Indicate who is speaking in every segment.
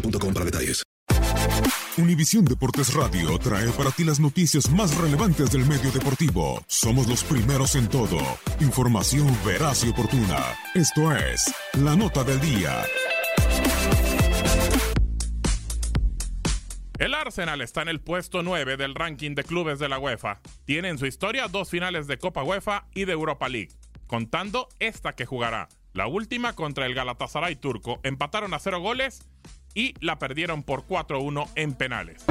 Speaker 1: boostmobile.com.
Speaker 2: Univisión Deportes Radio trae para ti las noticias más relevantes del medio deportivo. Somos los primeros en todo. Información veraz y oportuna. Esto es La Nota del Día.
Speaker 3: El Arsenal está en el puesto 9 del ranking de clubes de la UEFA. Tiene en su historia dos finales de Copa UEFA y de Europa League, contando esta que jugará. La última contra el Galatasaray turco empataron a cero goles y la perdieron por 4-1 en penales.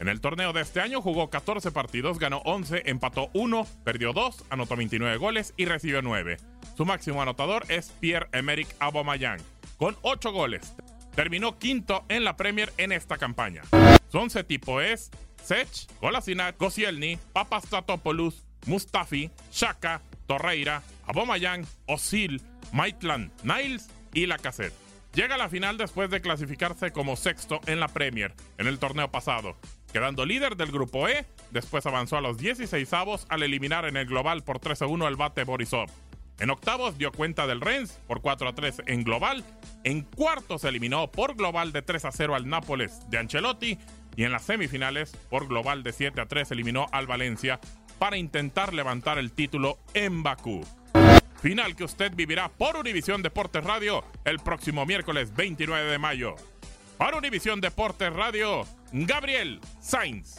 Speaker 3: En el torneo de este año jugó 14 partidos, ganó 11, empató 1, perdió 2, anotó 29 goles y recibió 9. Su máximo anotador es Pierre-Emerick Aubameyang, con 8 goles. Terminó quinto en la Premier en esta campaña. Su once tipo es Sech, Kolasinac, Koscielny, Papastatopoulos, Mustafi, Shaka, Torreira, Aubameyang, Osil, Maitland, Niles y Lacazette. Llega a la final después de clasificarse como sexto en la Premier en el torneo pasado, quedando líder del grupo E. Después avanzó a los 16 avos al eliminar en el global por 3 a 1 al bate Borisov. En octavos dio cuenta del Rennes por 4 a 3 en global. En cuartos eliminó por global de 3 a 0 al Nápoles de Ancelotti. Y en las semifinales, por global de 7 a 3, eliminó al Valencia para intentar levantar el título en Bakú. Final que usted vivirá por Univisión Deportes Radio el próximo miércoles 29 de mayo. Para Univisión Deportes Radio, Gabriel Sainz.